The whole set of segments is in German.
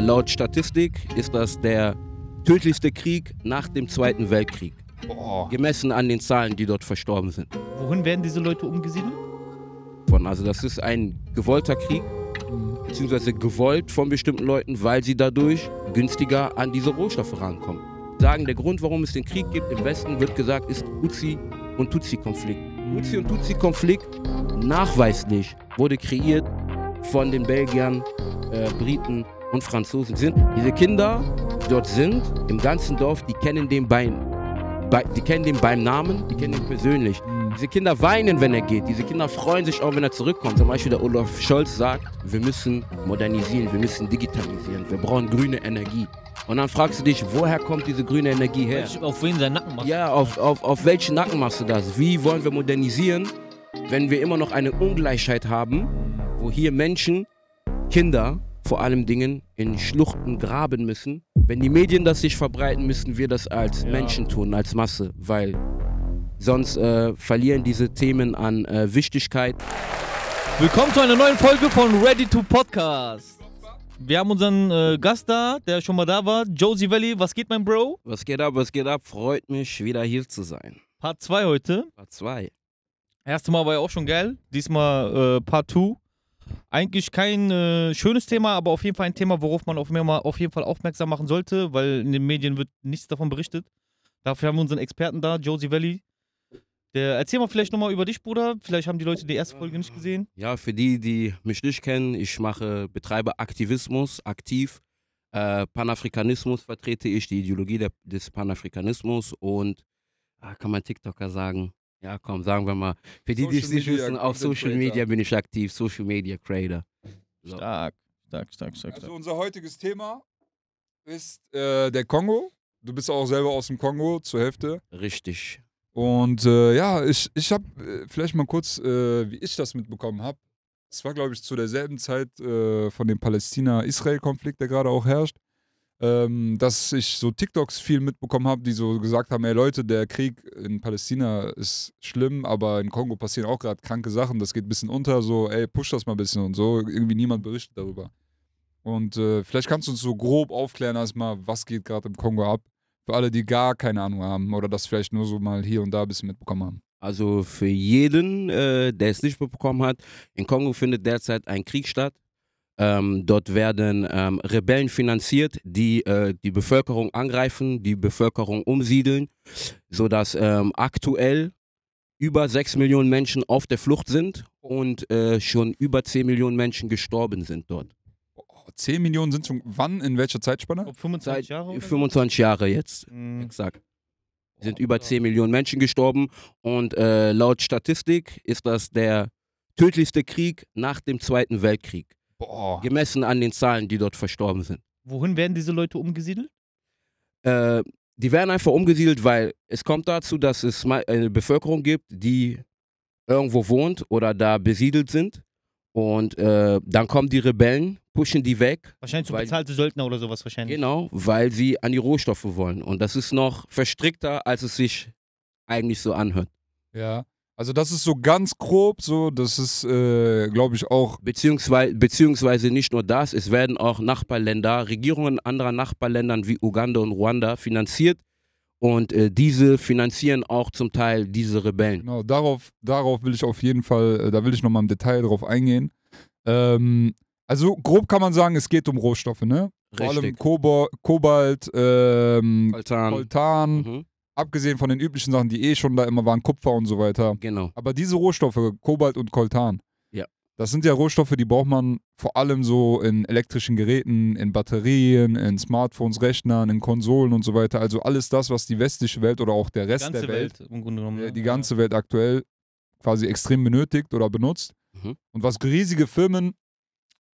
äh, laut Statistik ist das der tödlichste Krieg nach dem Zweiten Weltkrieg. Boah. Gemessen an den Zahlen, die dort verstorben sind. Wohin werden diese Leute umgesiedelt? Von, also das ist ein gewollter Krieg, beziehungsweise gewollt von bestimmten Leuten, weil sie dadurch günstiger an diese Rohstoffe rankommen. Sagen, der Grund, warum es den Krieg gibt im Westen, wird gesagt, ist Huzi und Tutsi-Konflikt. Huzi und Tutsi-Konflikt nachweislich wurde kreiert von den Belgiern, äh, Briten und Franzosen. Sind diese Kinder die dort sind im ganzen Dorf, die kennen den beim, bei, die kennen den beim Namen, die kennen ihn persönlich. Diese Kinder weinen, wenn er geht. Diese Kinder freuen sich auch, wenn er zurückkommt. Zum Beispiel der Olaf Scholz sagt, wir müssen modernisieren, wir müssen digitalisieren, wir brauchen grüne Energie. Und dann fragst du dich, woher kommt diese grüne Energie her? Auf wen sein Nacken macht? Ja, auf, auf, auf welchen Nacken machst du das? Wie wollen wir modernisieren, wenn wir immer noch eine Ungleichheit haben, wo hier Menschen, Kinder vor allem Dingen in Schluchten graben müssen? Wenn die Medien das sich verbreiten, müssen wir das als Ja. Menschen tun, als Masse, weil sonst äh, verlieren diese Themen an äh, Wichtigkeit. Willkommen zu einer neuen Folge von Ready to Podcast. Wir haben unseren äh, Gast da, der schon mal da war, Josie Valley. Was geht, mein Bro? Was geht ab, was geht ab? Freut mich, wieder hier zu sein. Part 2 heute. Part 2. Erste Mal war ja auch schon geil. Diesmal äh, Part 2. Eigentlich kein äh, schönes Thema, aber auf jeden Fall ein Thema, worauf man auf, mal auf jeden Fall aufmerksam machen sollte, weil in den Medien wird nichts davon berichtet. Dafür haben wir unseren Experten da, Josie Valley. Der, erzähl mal vielleicht nochmal über dich, Bruder. Vielleicht haben die Leute die erste Folge nicht gesehen. Ja, für die, die mich nicht kennen, ich mache, betreibe Aktivismus, aktiv. Äh, Panafrikanismus vertrete ich, die Ideologie der, des Panafrikanismus und ah, kann man TikToker sagen? Ja, komm, sagen wir mal. Für die, die es nicht wissen, auf Social. Media bin ich aktiv, Social Media Creator. So. Stark, stark, stark, stark. Also unser heutiges Thema ist äh, der Kongo. Du bist auch selber aus dem Kongo zur Hälfte. Richtig. Und äh, ja, ich, ich habe äh, vielleicht mal kurz, äh, wie ich das mitbekommen habe. Es war, glaube ich, zu derselben Zeit äh, von dem Palästina-Israel-Konflikt, der gerade auch herrscht, ähm, dass ich so TikToks viel mitbekommen habe, die so gesagt haben, ey Leute, der Krieg in Palästina ist schlimm, aber in Kongo passieren auch gerade kranke Sachen, das geht ein bisschen unter, so, ey, push das mal ein bisschen und so. Irgendwie niemand berichtet darüber. Und äh, vielleicht kannst du uns so grob aufklären erstmal, was geht gerade im Kongo ab. Für alle, die gar keine Ahnung haben oder das vielleicht nur so mal hier und da ein bisschen mitbekommen haben. Also für jeden, äh, der es nicht mitbekommen hat, in Kongo findet derzeit ein Krieg statt. Ähm, dort werden ähm, Rebellen finanziert, die äh, die Bevölkerung angreifen, die Bevölkerung umsiedeln, sodass ähm, aktuell über 6 Millionen Menschen auf der Flucht sind und äh, schon über 10 Millionen Menschen gestorben sind dort. Oh, 10 Millionen sind schon, wann, in welcher Zeitspanne? glaub, 25 Seit Jahre? oder so? 25 Jahre jetzt, Mhm. exakt. Sind über 10 Millionen Menschen gestorben und äh, laut Statistik ist das der tödlichste Krieg nach dem Zweiten Weltkrieg. Boah. Gemessen an den Zahlen, die dort verstorben sind. Wohin werden diese Leute umgesiedelt? Äh, die werden einfach umgesiedelt, weil es kommt dazu, dass es eine Bevölkerung gibt, die irgendwo wohnt oder da besiedelt sind. Und äh, dann kommen die Rebellen, pushen die weg. Wahrscheinlich so Weil- bezahlte Söldner oder sowas wahrscheinlich. Genau, weil sie an die Rohstoffe wollen. Und das ist noch verstrickter, als es sich eigentlich so anhört. Ja. Also das ist so ganz grob so, das ist, äh, glaube ich, auch Beziehungsweise, beziehungsweise nicht nur das, es werden auch Nachbarländer, Regierungen anderer Nachbarländern wie Uganda und Ruanda finanziert. Und äh, diese finanzieren auch zum Teil diese Rebellen. Genau, darauf, darauf will ich auf jeden Fall, äh, da will ich nochmal im Detail drauf eingehen. Ähm, also grob kann man sagen, es geht um Rohstoffe, ne? Vor allem Richtig. Kobo Kobalt, ähm, Coltan. Coltan, Mhm, abgesehen von den üblichen Sachen, die eh schon da immer waren, Kupfer und so weiter. genau. Aber diese Rohstoffe, Kobalt und Coltan, Ja. das sind ja Rohstoffe, die braucht man vor allem so in elektrischen Geräten, in Batterien, in Smartphones, Rechnern, in Konsolen und so weiter. Also alles das, was die westliche Welt oder auch der Rest ganze der Welt, Welt, im Grunde genommen. äh, ne? die ganze Welt aktuell quasi extrem benötigt oder benutzt. Mhm. Und was riesige Firmen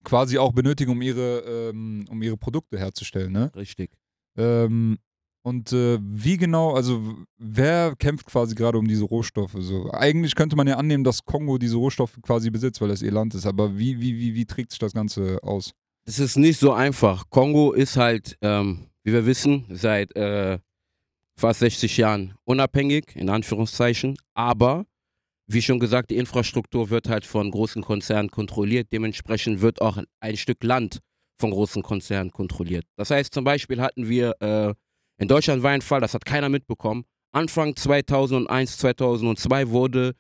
quasi auch benötigen, um ihre, ähm, um ihre Produkte herzustellen. Ne? Richtig. Ähm, und äh, wie genau, also wer kämpft quasi gerade um diese Rohstoffe? So, eigentlich könnte man ja annehmen, dass Kongo diese Rohstoffe quasi besitzt, weil es ihr Land ist. Aber wie, wie, wie, wie trägt sich das Ganze aus? Es ist nicht so einfach. Kongo ist halt, ähm, wie wir wissen, seit äh, fast 60 Jahren unabhängig, in Anführungszeichen. Aber, wie schon gesagt, die Infrastruktur wird halt von großen Konzernen kontrolliert. Dementsprechend wird auch ein Stück Land von großen Konzernen kontrolliert. Das heißt, zum Beispiel hatten wir, äh, in Deutschland war ein Fall, das hat keiner mitbekommen. Anfang 2001, 2002 wurde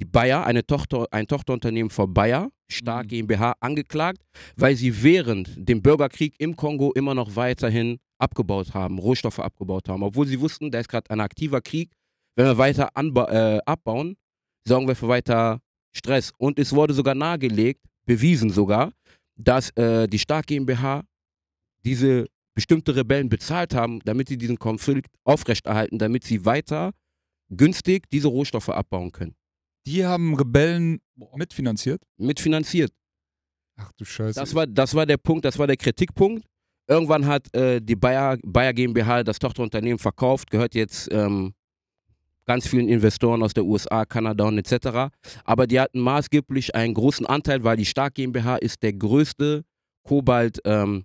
die Bayer, eine Tochter, ein Tochterunternehmen von Bayer, Stark Mhm. GmbH, angeklagt, weil sie während dem Bürgerkrieg im Kongo immer noch weiterhin abgebaut haben, Rohstoffe abgebaut haben. Obwohl sie wussten, da ist gerade ein aktiver Krieg. Wenn wir weiter äh, abbauen, sorgen wir für weiter Stress. Und es wurde sogar nahegelegt, bewiesen sogar, dass äh, die Stark GmbH diese bestimmte Rebellen bezahlt haben, damit sie diesen Konflikt aufrechterhalten, damit sie weiter günstig diese Rohstoffe abbauen können. Die haben Rebellen mitfinanziert. Mitfinanziert. Ach du Scheiße. Das war, das war der Punkt, das war der Kritikpunkt. Irgendwann hat äh, die Bayer, Bayer GmbH das Tochterunternehmen verkauft, gehört jetzt ähm, ganz vielen Investoren aus der USA, Kanada und etc. Aber die hatten maßgeblich einen großen Anteil, weil die Stark GmbH ist der größte Kobalt ähm,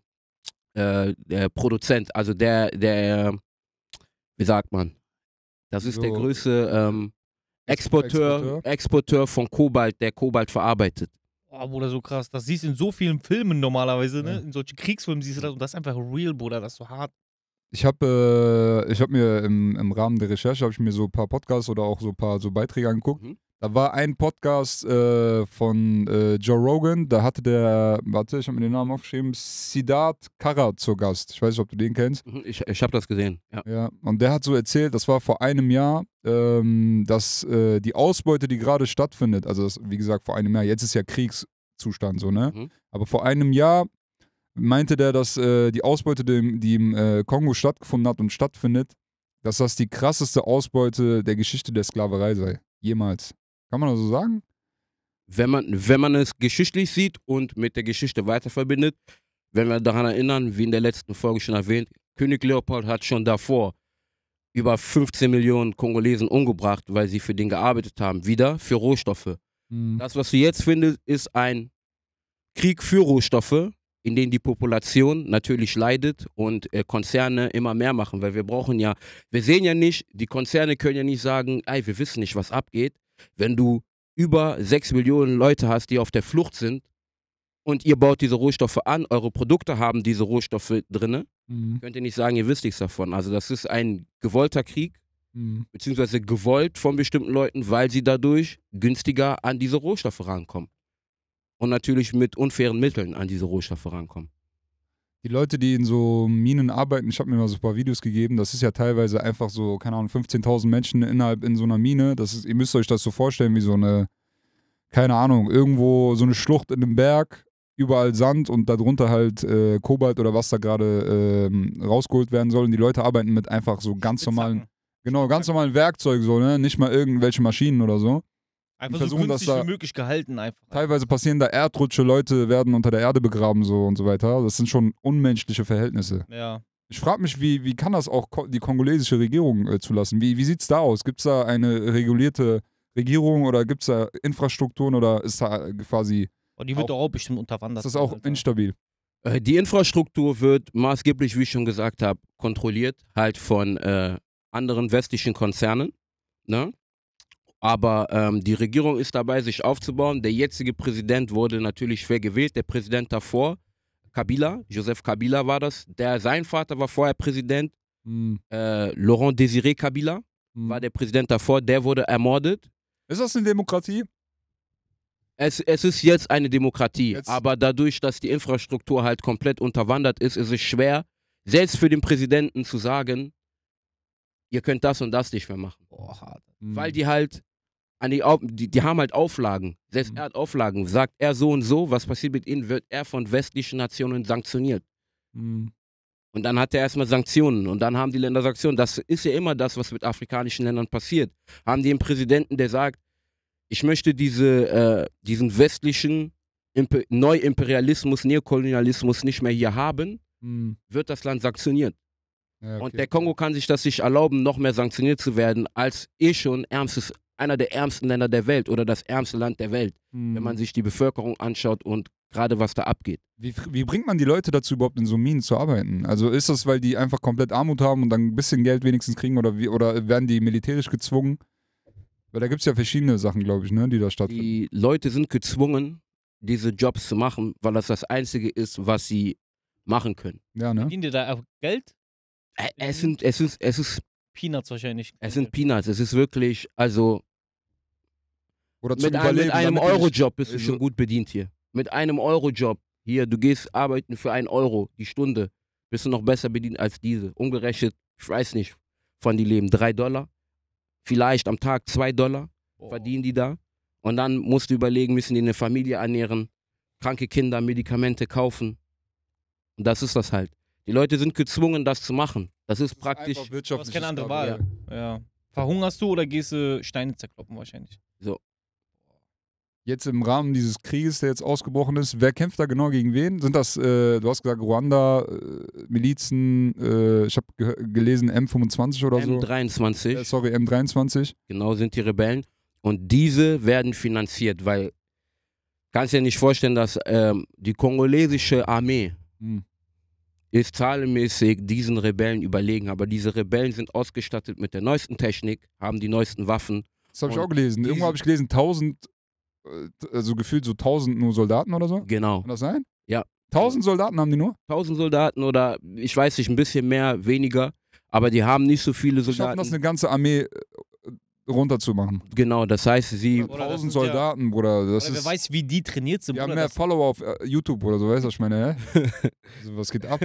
äh, der Produzent, also der, der, wie sagt man, das ist der So, größte ähm, Exporteur, Exporteur. Exporteur von Kobalt, der Kobalt verarbeitet. Boah, Bruder, so krass. Das siehst du in so vielen Filmen normalerweise, ne? Ja. In solchen Kriegsfilmen siehst du das und das ist einfach real, Bruder. Das ist so hart. Ich habe äh, ich hab mir im, im Rahmen der Recherche habe ich mir so ein paar Podcasts oder auch so ein paar so Beiträge angeguckt. Mhm. Da war ein Podcast äh, von äh, Joe Rogan, da hatte der, warte, ich habe mir den Namen aufgeschrieben, Siddharth Karat zu Gast. Ich weiß nicht, ob du den kennst. Mhm, Ich, ich habe das gesehen, ja. Ja, und der hat so erzählt, das war vor einem Jahr, ähm, dass äh, die Ausbeute, die gerade stattfindet, also das, wie gesagt, vor einem Jahr, jetzt ist ja Kriegszustand so, ne? Mhm. Aber vor einem Jahr meinte der, dass äh, die Ausbeute, die, die im äh, Kongo stattgefunden hat und stattfindet, dass das die krasseste Ausbeute der Geschichte der Sklaverei sei. Jemals. Kann man das so sagen? wenn man, wenn man es geschichtlich sieht und mit der Geschichte weiter verbindet, wenn wir daran erinnern, wie in der letzten Folge schon erwähnt, König Leopold hat schon davor über 15 Millionen Kongolesen umgebracht, weil sie für den gearbeitet haben, wieder für Rohstoffe. Das, was du jetzt findest, ist ein Krieg für Rohstoffe, in dem die Population natürlich leidet und äh, Konzerne immer mehr machen, weil wir brauchen ja, wir sehen ja nicht, die Konzerne können ja nicht sagen, ey, wir wissen nicht, was abgeht, wenn du über 6 Millionen Leute hast, die auf der Flucht sind und ihr baut diese Rohstoffe an, eure Produkte haben diese Rohstoffe drinne, Mhm. könnt ihr nicht sagen, ihr wisst nichts davon. Also das ist ein gewollter Krieg, Mhm. beziehungsweise gewollt von bestimmten Leuten, weil sie dadurch günstiger an diese Rohstoffe rankommen. Und natürlich mit unfairen Mitteln an diese Rohstoffe rankommen. Die Leute, die in so Minen arbeiten, ich habe mir mal so ein paar Videos gegeben, das ist ja teilweise einfach so, keine Ahnung, 15.000 Menschen innerhalb in so einer Mine. Das ist, ihr müsst euch das so vorstellen wie so eine, keine Ahnung, irgendwo so eine Schlucht in einem Berg, überall Sand und darunter halt äh, Kobalt oder was da gerade ähm, rausgeholt werden soll. Und die Leute arbeiten mit einfach so ganz normalen, genau, ganz normalen Werkzeugen, so, ne? Nicht mal irgendwelche Maschinen oder so. Einfach so versuchen, das günstig da- wie möglich gehalten einfach. Teilweise passieren da Erdrutsche, Leute werden unter der Erde begraben so und so weiter. Das sind schon unmenschliche Verhältnisse. Ja. Ich frage mich, wie, wie kann das auch die kongolesische Regierung äh, zulassen? Wie, wie sieht es da aus? Gibt es da eine regulierte Regierung oder gibt es da Infrastrukturen oder ist da quasi, Und die wird Auch- doch auch bestimmt unterwandert. ist das auch Alter. instabil? Äh, Die Infrastruktur wird maßgeblich, wie ich schon gesagt habe, kontrolliert halt von äh, anderen westlichen Konzernen. Ne? Aber ähm, die Regierung ist dabei, sich aufzubauen. Der jetzige Präsident wurde natürlich schwer gewählt. Der Präsident davor, Kabila, Joseph Kabila war das. Der, sein Vater war vorher Präsident. Hm, Äh, Laurent Désiré Kabila hm. war der Präsident davor. Der wurde ermordet. Ist das eine Demokratie? Es, es ist jetzt eine Demokratie, Jetzt- aber dadurch, dass die Infrastruktur halt komplett unterwandert ist, ist es schwer, selbst für den Präsidenten zu sagen, ihr könnt das und das nicht mehr machen. Boah, hart. Hm. Weil die halt, die, die, die haben halt Auflagen. Selbst Mhm. er hat Auflagen. Sagt er so und so, was passiert mit ihnen, wird er von westlichen Nationen sanktioniert. Hm. Und dann hat er erstmal Sanktionen und dann haben die Länder Sanktionen. Das ist ja immer das, was mit afrikanischen Ländern passiert. Haben die einen Präsidenten, der sagt, ich möchte diese, äh, diesen westlichen Imper Neuimperialismus, Neokolonialismus nicht mehr hier haben, Hm. wird das Land sanktioniert. Ja, Und okay. der Kongo kann sich das nicht erlauben, noch mehr sanktioniert zu werden, als eh schon ärmstes, einer der ärmsten Länder der Welt oder das ärmste Land der Welt, Hm. wenn man sich die Bevölkerung anschaut und gerade was da abgeht. Wie, wie bringt man die Leute dazu, überhaupt in so Minen zu arbeiten? Also ist das, weil die einfach komplett Armut haben und dann ein bisschen Geld wenigstens kriegen oder, wie, oder werden die militärisch gezwungen? Weil da gibt es ja verschiedene Sachen, glaube ich, ne, die da stattfinden. Die Leute sind gezwungen, diese Jobs zu machen, weil das das Einzige ist, was sie machen können. Ja, ne? Verdienen die da auch Geld? Ä- Es sind, es ist, es ist, Peanuts wahrscheinlich. es sind Peanuts. Es ist wirklich, also Oder mit einem, mit einem Euro-Job bist du Also- schon gut bedient hier. Mit einem Euro-Job hier, du gehst arbeiten für einen Euro die Stunde, bist du noch besser bedient als diese. Umgerechnet, ich weiß nicht, von die leben drei Dollar, vielleicht am Tag zwei Dollar Oh. verdienen die da. Und dann musst du überlegen, müssen die eine Familie ernähren, kranke Kinder, Medikamente kaufen. Und das ist das halt. Die Leute sind gezwungen, das zu machen. Das ist Das ist praktisch. einfach Du hast keine andere. Wahl. Ja. Verhungerst du oder gehst du Steine zerkloppen wahrscheinlich? Jetzt im Rahmen dieses Krieges, der jetzt ausgebrochen ist, wer kämpft da genau gegen wen? Sind das, äh, du hast gesagt, Ruanda, äh, Milizen, äh, ich habe ge gelesen M25 oder so. M23, Äh, sorry, M23. genau sind die Rebellen. Und diese werden finanziert, weil kannst dir nicht vorstellen, dass ähm, die kongolesische Armee Hm. Ist zahlenmäßig diesen Rebellen überlegen. Aber diese Rebellen sind ausgestattet mit der neuesten Technik, haben die neuesten Waffen. Das habe ich auch gelesen. Irgendwo habe ich gelesen, 1000, äh, also gefühlt so 1000 nur Soldaten oder so. Genau. Kann das sein? Ja. 1000 Soldaten haben die nur? 1000 Soldaten oder ich weiß nicht, ein bisschen mehr, weniger. Aber die haben nicht so viele Die schaffen das, Soldaten. eine ganze Armee äh, runterzumachen. Genau, das heißt, sie. Oder das 1000 sind ja- Soldaten, Bruder. Das Oder wer ist, weiß, wie die trainiert sind. die haben Bruder, mehr das- Follower auf äh, YouTube oder so, weißt du, was ich meine? Hä? also, was geht ab?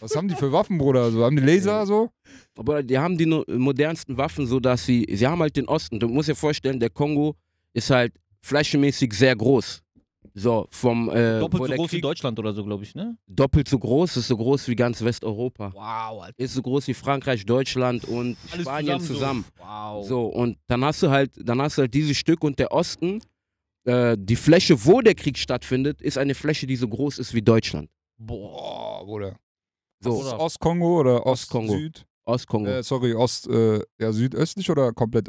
Was haben die für Waffen, Bruder? So, haben die Laser so? Aber die haben die modernsten Waffen, so dass sie. Sie haben halt den Osten. Du musst dir vorstellen, der Kongo ist halt flächenmäßig sehr groß. So, vom. Äh, Doppelt so groß wie Krieg- Deutschland oder so, glaube ich, ne? Doppelt so groß, ist so groß wie ganz Westeuropa. Wow, Alter. Ist so groß wie Frankreich, Deutschland und Alles Spanien zusammen. So. Wow. So, und dann hast du halt, dann hast du halt dieses Stück und der Osten, äh, die Fläche, wo der Krieg stattfindet, ist eine Fläche, die so groß ist wie Deutschland. Boah. Bruder. So, Ist das Ostkongo oder Ostkongo. Ost-Süd? Ostkongo. Äh, sorry, Ost, äh, ja, südöstlich oder komplett?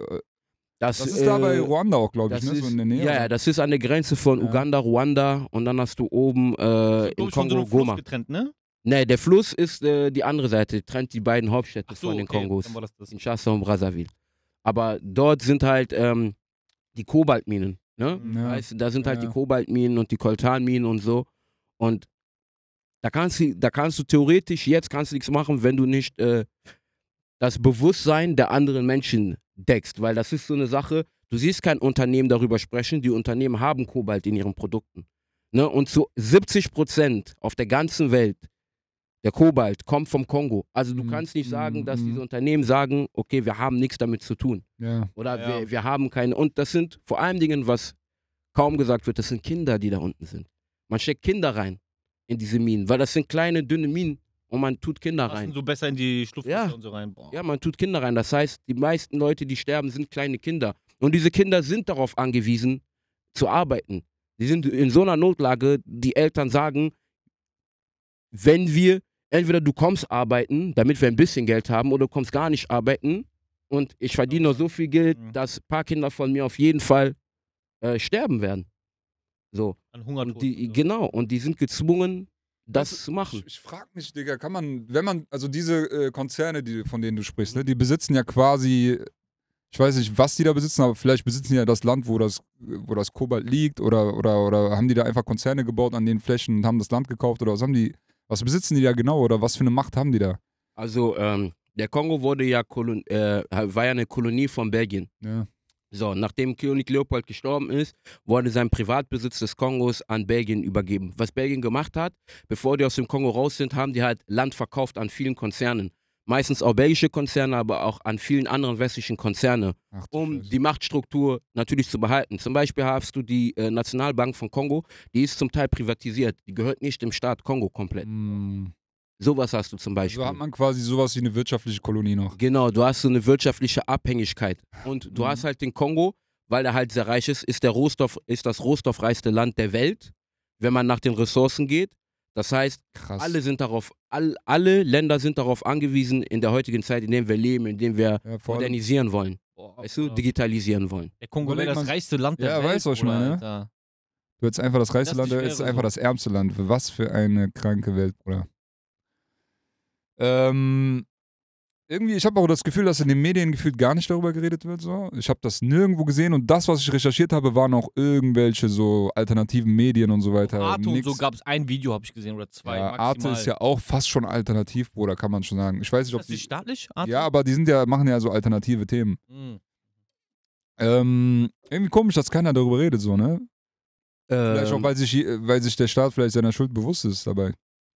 Äh, das, das ist da bei äh, Ruanda auch, glaube ich, ne? ist, so in der Nähe. ja, ja, das ist an der Grenze von Ja. Uganda, Ruanda und dann hast du oben äh, so Kongo Fluss Goma. getrennt, ne? Nee, der Fluss ist äh, die andere Seite, trennt die beiden Hauptstädte so, von den okay, Kongos. das das. Kinshasa und Brazzaville. Aber dort sind halt ähm, die Kobaltminen. Ne? Ja. Weißt, da sind halt Ja. die Kobaltminen und die Koltanminen und so. Und da kannst du, da kannst du theoretisch jetzt kannst du nichts machen, wenn du nicht äh, das Bewusstsein der anderen Menschen deckst, weil das ist so eine Sache. Du siehst kein Unternehmen darüber sprechen. Die Unternehmen haben Kobalt in ihren Produkten. Ne? Und zu 70 Prozent auf der ganzen Welt der Kobalt kommt vom Kongo. Also du Mhm. kannst nicht sagen, dass Mhm. diese Unternehmen sagen, okay, wir haben nichts damit zu tun. ja. Oder Ja. wir, wir haben keine. Und das sind vor allen Dingen, was kaum gesagt wird, das sind Kinder, die da unten sind. Man steckt Kinder rein in diese Minen, weil das sind kleine, dünne Minen und man tut Kinder rein. so besser in die Schlupflöcher Ja. und so rein. Boah. Ja, man tut Kinder rein. Das heißt, die meisten Leute, die sterben, sind kleine Kinder. Und diese Kinder sind darauf angewiesen, zu arbeiten. Die sind in so einer Notlage, die Eltern sagen, wenn wir, entweder du kommst arbeiten, damit wir ein bisschen Geld haben, oder du kommst gar nicht arbeiten und ich verdiene nur so viel Geld, Mhm. dass ein paar Kinder von mir auf jeden Fall äh, sterben werden. So. An Hunger Und die, genau, und die sind gezwungen, das zu machen. Ich, ich frage mich, Digga, kann man, wenn man, also diese äh, Konzerne, die, von denen du sprichst, ne, die besitzen ja quasi, ich weiß nicht, was die da besitzen, aber vielleicht besitzen die ja das Land, wo das, wo das Kobalt liegt oder, oder, oder haben die da einfach Konzerne gebaut an den Flächen und haben das Land gekauft oder was haben die, was besitzen die da genau oder was für eine Macht haben die da? Also, ähm, der Kongo wurde ja Kolon äh, war ja eine Kolonie von Belgien. Ja. So, nachdem König Leopold gestorben ist, wurde sein Privatbesitz des Kongos an Belgien übergeben. Was Belgien gemacht hat, bevor die aus dem Kongo raus sind, haben die halt Land verkauft an vielen Konzernen. Meistens auch belgische Konzerne, aber auch an vielen anderen westlichen Konzerne, Ach, um die Machtstruktur natürlich zu behalten. Zum Beispiel hast du die äh, Nationalbank von Kongo, die ist zum Teil privatisiert. Die gehört nicht dem Staat Kongo komplett. Hm. Sowas hast du zum Beispiel. So hat man quasi sowas wie eine wirtschaftliche Kolonie noch. Genau, du hast so eine wirtschaftliche Abhängigkeit. Und du Mhm. hast halt den Kongo, weil er halt sehr reich ist, ist, der Rohstoff, ist das rohstoffreichste Land der Welt, wenn man nach den Ressourcen geht. Das heißt, Krass. alle sind darauf, all, alle Länder sind darauf angewiesen, in der heutigen Zeit, in der wir leben, in der wir ja, modernisieren wollen, Boah, weißt du, Bruder. digitalisieren wollen. Der Kongo wäre das reichste Land der Ja, Welt. weißt du, was ich meine? Du hättest einfach das reichste Das Land, ist wäre einfach so. das ärmste Land. Was für eine kranke Welt, Bruder. Ähm, irgendwie, ich habe auch das Gefühl, dass in den Medien gefühlt gar nicht darüber geredet wird. So. Ich habe das nirgendwo gesehen und das, was ich recherchiert habe, waren auch irgendwelche so alternativen Medien und so weiter. Arte und so gab es ein Video, habe ich gesehen, oder zwei ja, maximal. Arte ist ja auch fast schon alternativ, Bruder, kann man schon sagen. Ich weiß nicht, Ist ob das die. nicht staatlich? Arte? Ja, aber die sind ja, machen ja so alternative Themen. Mhm. Ähm, irgendwie komisch, dass keiner darüber redet, so, ne? Vielleicht auch, Ähm, weil sich, weil sich der Staat vielleicht seiner Schuld bewusst ist dabei.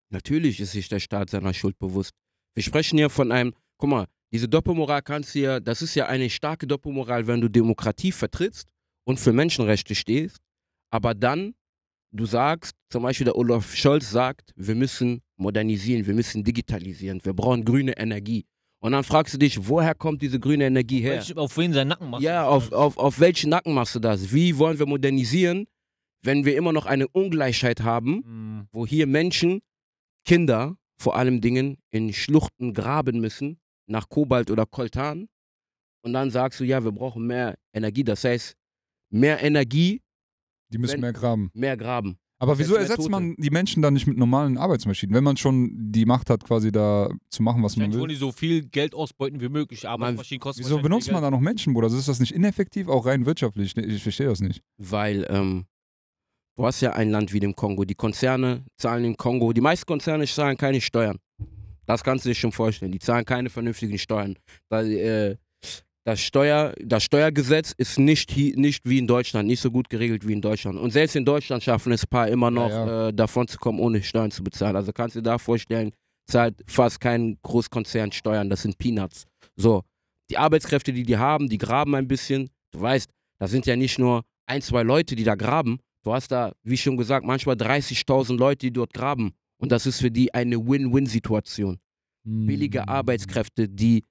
Natürlich ist sich der Staat seiner Schuld bewusst. Wir sprechen hier von einem, guck mal, diese Doppelmoral kannst du ja, das ist ja eine starke Doppelmoral, wenn du Demokratie vertrittst und für Menschenrechte stehst, aber dann du sagst, zum Beispiel der Olaf Scholz sagt, wir müssen modernisieren, wir müssen digitalisieren, wir brauchen grüne Energie. Und dann fragst du dich, woher kommt diese grüne Energie her? Welch, auf wen sein Nacken macht Ja, auf, auf, auf welchen Nacken machst du das? Wie wollen wir modernisieren, wenn wir immer noch eine Ungleichheit haben? Mhm. wo hier Menschen, Kinder vor allem Dingen in Schluchten graben müssen, nach Kobalt oder Koltan. Und dann sagst du, ja, wir brauchen mehr Energie. Das heißt, mehr Energie, Die müssen mehr graben. mehr graben. Aber wieso ersetzt man die Menschen dann nicht mit normalen Arbeitsmaschinen, wenn man schon die Macht hat, quasi da zu machen, was man Wahrscheinlich wollen will? die so viel Geld ausbeuten wie möglich. Arbeitsmaschinen kosten Wieso benutzt man da noch Menschen, Bruder? Ist das nicht ineffektiv, auch rein wirtschaftlich? Ich, ich verstehe das nicht. Weil ähm, du hast ja ein Land wie dem Kongo. Die Konzerne zahlen im Kongo, die meisten Konzerne zahlen keine Steuern. Das kannst du dir schon vorstellen. Die zahlen keine vernünftigen Steuern. Weil, äh, das, Steuer, das Steuergesetz ist nicht, nicht wie in Deutschland, nicht so gut geregelt wie in Deutschland. Und selbst in Deutschland schaffen es ein paar immer noch Ja, Äh, davon zu kommen, ohne Steuern zu bezahlen. Also kannst du dir da vorstellen, zahlt fast kein Großkonzern Steuern, das sind Peanuts. So, die Arbeitskräfte, die die haben, die graben ein bisschen. Du weißt, das sind ja nicht nur ein, zwei Leute, die da graben. Du hast da, wie schon gesagt, manchmal 30.000 Leute, die dort graben. Und das ist für die eine Win-Win-Situation. Billige Hm. Arbeitskräfte, die,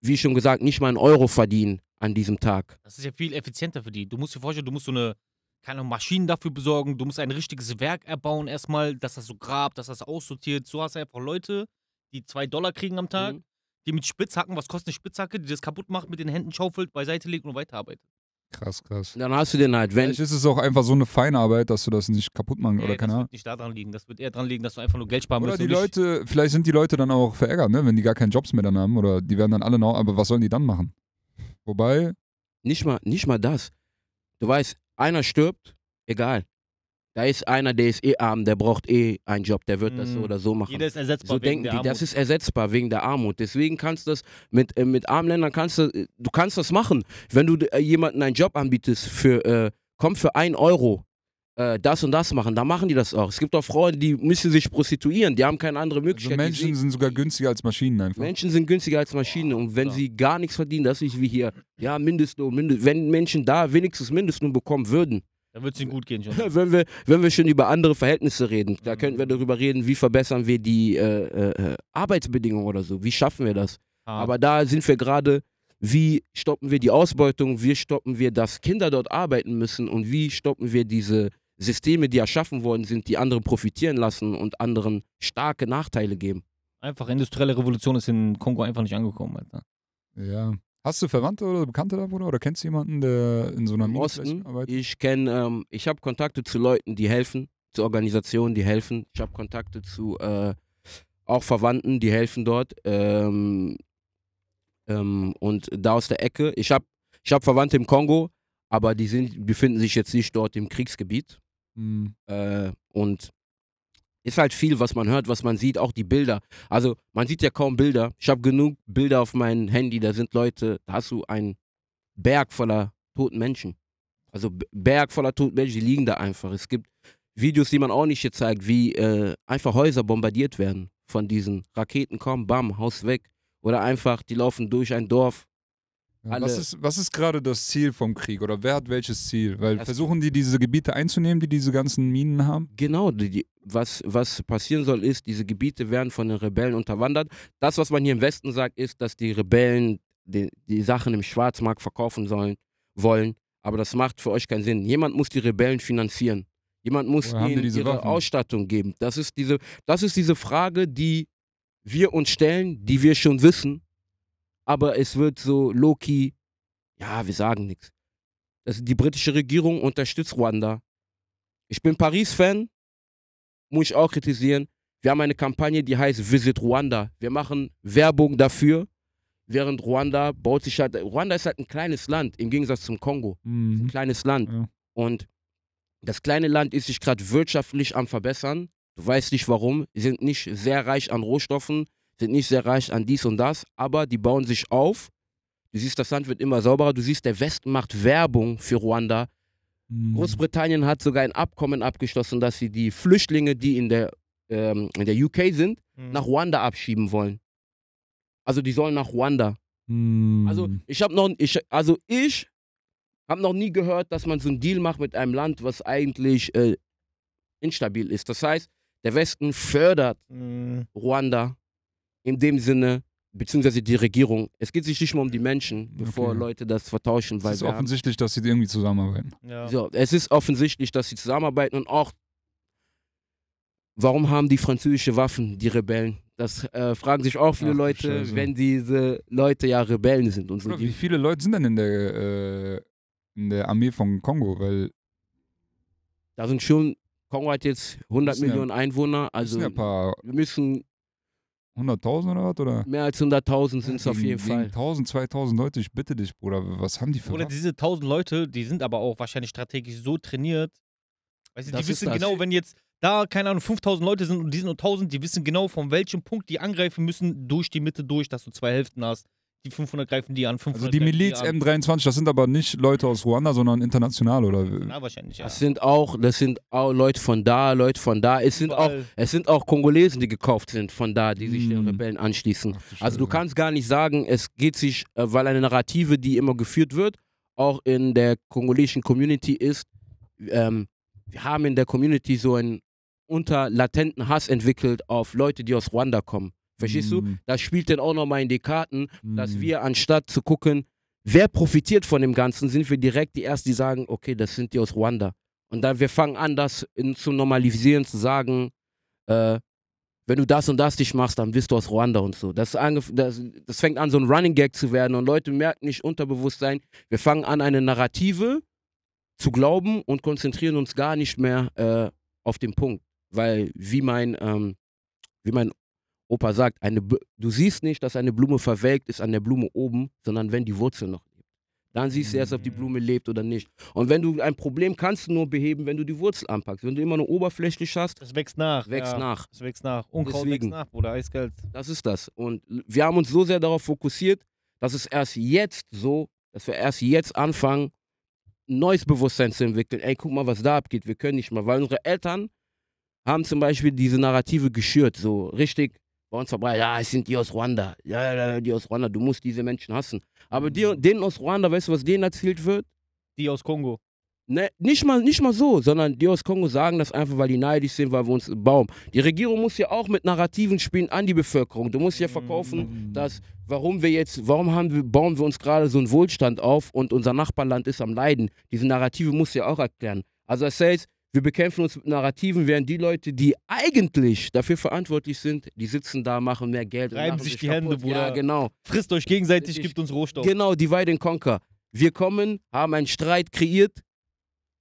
wie schon gesagt, nicht mal einen Euro verdienen an diesem Tag. Das ist ja viel effizienter für die. Du musst dir vorstellen, du musst so eine, keine Maschinen dafür besorgen, du musst ein richtiges Werk erbauen erstmal, dass das so grabt, dass das aussortiert. So hast du einfach Leute, die zwei Dollar kriegen am Tag, Mhm. die mit Spitzhacken, was kostet eine Spitzhacke, die das kaputt macht, mit den Händen schaufelt, beiseite legt und weiterarbeitet. Krass, krass. Dann hast du den halt, wenn, Vielleicht ist es auch einfach so eine Feinarbeit, dass du das nicht kaputt machen oder Nee, keine das Ahnung. wird nicht daran liegen. Das wird eher daran liegen, dass du einfach nur Geld sparen Oder musst. die und nicht- Leute, vielleicht sind die Leute dann auch verärgert, ne, wenn die gar keinen Jobs mehr dann haben oder die werden dann alle noch, aber was sollen die dann machen? Wobei, nicht mal, nicht mal das. Du weißt, einer stirbt, egal. Da ist einer, der ist eh arm, der braucht eh einen Job, der wird das so Mhm. oder so machen. Jeder ist ersetzbar. So wegen denken der die, das Armut. ist ersetzbar wegen der Armut. Deswegen kannst du das mit, äh, mit armen Ländern kannst du, äh, du kannst das machen. Wenn du äh, jemandem einen Job anbietest für, äh, komm für ein Euro, äh, das und das machen, dann machen die das auch. Es gibt auch Frauen, die müssen sich prostituieren, die haben keine andere also Möglichkeit. Die Menschen sind sogar günstiger als Maschinen einfach. Menschen sind günstiger als Maschinen und wenn Ja. sie gar nichts verdienen, das ist wie hier, ja, Mindestlohn, Mindest, wenn Menschen da wenigstens Mindestlohn bekommen würden, Da wird es ihnen gut gehen schon. wenn wir, wenn wir schon über andere Verhältnisse reden, da Mhm. könnten wir darüber reden, wie verbessern wir die äh, äh, äh, Arbeitsbedingungen oder so, wie schaffen wir das. Hart. Aber da sind wir gerade, wie stoppen wir die Ausbeutung, wie stoppen wir, dass Kinder dort arbeiten müssen und wie stoppen wir diese Systeme, die erschaffen worden sind, die anderen profitieren lassen und anderen starke Nachteile geben. Einfach industrielle Revolution ist in Kongo einfach nicht angekommen, Alter. Ja. Hast du Verwandte oder Bekannte da, Bruder? Oder kennst du jemanden, der in so einer Im Osten, arbeitet? ich kenne, ähm, ich habe Kontakte zu Leuten, die helfen, zu Organisationen, die helfen. Ich habe Kontakte zu äh, auch Verwandten, die helfen dort. Ähm, ähm, und da aus der Ecke, ich habe ich hab Verwandte im Kongo, aber die sind, befinden sich jetzt nicht dort im Kriegsgebiet. Hm. Äh, und ist halt viel, was man hört, was man sieht, auch die Bilder. Also man sieht ja kaum Bilder. Ich habe genug Bilder auf meinem Handy, da sind Leute, da hast du einen Berg voller toten Menschen. Also Berg voller toten Menschen, die liegen da einfach. Es gibt Videos, die man auch nicht hier zeigt, wie äh, einfach Häuser bombardiert werden von diesen Raketen, kommen, bam, Haus weg. Oder einfach, die laufen durch ein Dorf. Alle- was ist, was ist gerade das Ziel vom Krieg oder wer hat welches Ziel? Weil versuchen die diese Gebiete einzunehmen, die diese ganzen Minen haben? Genau, die, die, was, was passieren soll, ist, diese Gebiete werden von den Rebellen unterwandert. Das, was man hier im Westen sagt, ist, dass die Rebellen die, die Sachen im Schwarzmarkt verkaufen sollen, wollen. Aber das macht für euch keinen Sinn. Jemand muss die Rebellen finanzieren. Jemand muss Woher die ihnen diese ihre Waffen? Ausstattung geben. Das ist, diese, das ist diese Frage, die wir uns stellen, die wir schon wissen. Aber es wird so low-key, ja, wir sagen nichts. Das, die britische Regierung unterstützt Ruanda. Ich bin Paris-Fan, muss ich auch kritisieren. Wir haben eine Kampagne, die heißt Visit Ruanda. Wir machen Werbung dafür, während Ruanda baut sich halt. Ruanda ist halt ein kleines Land im Gegensatz zum Kongo. Ein Mhm. kleines Land. Ja. Und das kleine Land ist sich gerade wirtschaftlich am Verbessern. Du weißt nicht warum. Sie sind nicht sehr reich an Rohstoffen, sind nicht sehr reich an dies und das, aber die bauen sich auf. Du siehst, das Land wird immer sauberer. Du siehst, der Westen macht Werbung für Ruanda. Mhm. Großbritannien hat sogar ein Abkommen abgeschlossen, dass sie die Flüchtlinge, die in der, ähm, in der UK sind, Mhm. nach Ruanda abschieben wollen. Also die sollen nach Ruanda. Mhm. Also ich habe noch, ich, also ich habe noch nie gehört, dass man so einen Deal macht mit einem Land, was eigentlich äh, instabil ist. Das heißt, der Westen fördert Mhm. Ruanda in dem Sinne, beziehungsweise die Regierung. Es geht sich nicht mehr um die Menschen, bevor Okay. Leute das vertauschen, es weil ist wir haben, offensichtlich, dass sie irgendwie zusammenarbeiten. Ja. so, es ist offensichtlich, dass sie zusammenarbeiten und auch, warum haben die französische Waffen, die Rebellen? Das äh, fragen sich auch viele Ach Leute, Scheiße. wenn diese Leute ja Rebellen sind und so. Wie viele Leute sind denn in der, äh, in der Armee von Kongo? Weil Da sind schon, Kongo hat jetzt 100 Das sind ja- Millionen Einwohner, also ja wir müssen, hunderttausend oder was? Oder? mehr als 100.000 sind es auf jeden Fall. 1000, 2000 Leute, ich bitte dich, Bruder, was haben die für Oder diese tausend Leute, die sind aber auch wahrscheinlich strategisch so trainiert. Weißt du, Das die wissen das. genau, wenn jetzt da, keine Ahnung, 5000 Leute sind und die sind nur 1000, die wissen genau, von welchem Punkt die angreifen müssen, durch die Mitte durch, dass du zwei Hälften hast. Die 500 greifen die an, 500 Also die Miliz an. M23, das sind aber nicht Leute aus Ruanda, sondern international, oder? Ja, wahrscheinlich, ja. Das sind auch, das sind auch Leute von da, Leute von da. Es sind auch, es sind auch Kongolesen, die gekauft sind von da, die sich den Mm. Rebellen anschließen. Ach du Also du kannst gar nicht sagen, es geht sich, äh, weil eine Narrative, die immer geführt wird, auch in der kongolesischen Community ist, ähm, wir haben in der Community so einen unter latenten Hass entwickelt auf Leute, die aus Ruanda kommen. Verstehst du? Mm, Das spielt dann auch nochmal in die Karten, dass mm. wir anstatt zu gucken, wer profitiert von dem Ganzen, sind wir direkt die Ersten, die sagen, okay, das sind die aus Ruanda. Und dann wir fangen an, das in, zu normalisieren, zu sagen, äh, wenn du das und das nicht machst, dann bist du aus Ruanda und so. Das, das, das fängt an, so ein Running Gag zu werden und Leute merken nicht Unterbewusstsein, wir fangen an, eine Narrative zu glauben und konzentrieren uns gar nicht mehr äh, auf den Punkt. Weil, wie mein, ähm, wie mein Opa sagt, eine, B- du siehst nicht, dass eine Blume verwelkt ist an der Blume oben, sondern wenn die Wurzel noch lebt. Dann siehst du erst, ob die Blume lebt oder nicht. Und wenn du ein Problem kannst du nur beheben, wenn du die Wurzel anpackst. Wenn du immer nur oberflächlich hast, Das wächst nach. wächst ja. nach. Das wächst nach. Unkraut Deswegen. wächst nach, Bruder, eiskalt. Das ist das. Und wir haben uns so sehr darauf fokussiert, dass es erst jetzt so, dass wir erst jetzt anfangen, ein neues Bewusstsein zu entwickeln. Ey, guck mal, was da abgeht. Wir können nicht mal. Weil unsere Eltern haben zum Beispiel diese Narrative geschürt, so richtig bei uns verbreitet. Ja, es sind die aus Ruanda. Ja, ja, ja, die aus Ruanda. Du musst diese Menschen hassen. Aber die, denen aus Ruanda, weißt du, was denen erzählt wird? Die aus Kongo. Ne, nicht, mal, nicht mal so, sondern die aus Kongo sagen das einfach, weil die neidisch sind, weil wir uns bauen. Die Regierung muss ja auch mit Narrativen spielen an die Bevölkerung. Du musst ja verkaufen, Mm. dass warum wir jetzt, warum haben wir, bauen wir uns gerade so einen Wohlstand auf und unser Nachbarland ist am Leiden. Diese Narrative muss ja auch erklären. Also das heißt, wir bekämpfen uns mit Narrativen, während die Leute, die eigentlich dafür verantwortlich sind, die sitzen da, machen mehr Geld. Reiben sich die Hände, kaputt. Ja, Bruder. genau. Frisst euch gegenseitig, Ich- gibt uns Rohstoff. Genau, Divide and Conquer. Wir kommen, haben einen Streit kreiert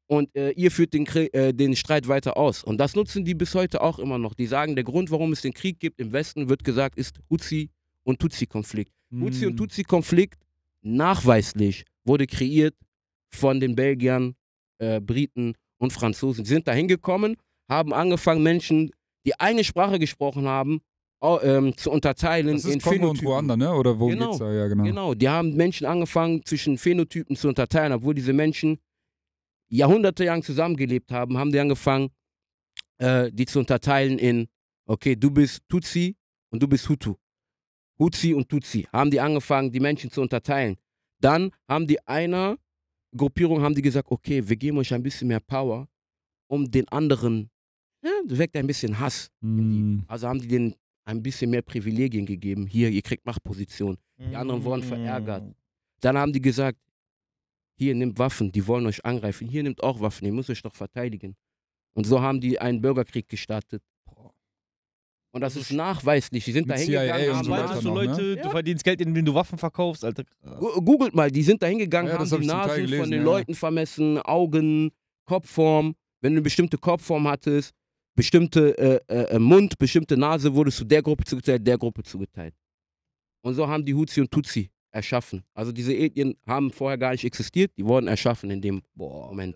und äh, ihr führt den, äh, den Streit weiter aus. Und das nutzen die bis heute auch immer noch. Die sagen, der Grund, warum es den Krieg gibt im Westen, wird gesagt, ist Huzi- und Tutsi-Konflikt. Mm. und Tutsi-Konflikt nachweislich wurde kreiert von den Belgiern, äh, Briten und Franzosen. Sie sind da hingekommen, haben angefangen, Menschen, die eine Sprache gesprochen haben, au- ähm, zu unterteilen Das in ist Kongo und Phänotypen. Ruanda, ne? Oder wo Genau. geht's da? Ja, genau. Genau, die haben Menschen angefangen, zwischen Phänotypen zu unterteilen, obwohl diese Menschen jahrhundertelang zusammengelebt haben, haben die angefangen, äh, die zu unterteilen in, okay, du bist Tutsi und du bist Hutu. Huzi und Tutsi. Haben die angefangen, die Menschen zu unterteilen. Dann haben die einer Gruppierung haben die gesagt, okay, wir geben euch ein bisschen mehr Power, um den anderen, ja, das weckt ein bisschen Hass. Mm. Also haben die denen ein bisschen mehr Privilegien gegeben. Hier, ihr kriegt Machtposition. Die anderen wurden verärgert. Dann haben die gesagt, hier nimmt Waffen, die wollen euch angreifen. Hier nimmt auch Waffen, ihr müsst euch doch verteidigen. Und so haben die einen Bürgerkrieg gestartet. Und das ist nachweislich. Die sind da hingegangen, haben Meintest du noch, Leute, ne? du verdienst Geld, indem du Waffen verkaufst, Alter. Gu- Googelt mal, die sind da hingegangen, Ja, haben hab die Nasen gelesen, von den ja. Leuten vermessen, Augen, Kopfform. Wenn du eine bestimmte Kopfform hattest, bestimmte äh, äh, Mund, bestimmte Nase wurde zu der Gruppe zugeteilt, der Gruppe zugeteilt. Und so haben die Hutu und Tutsi erschaffen. Also diese Ethnien haben vorher gar nicht existiert, die wurden erschaffen in dem Boah, Moment.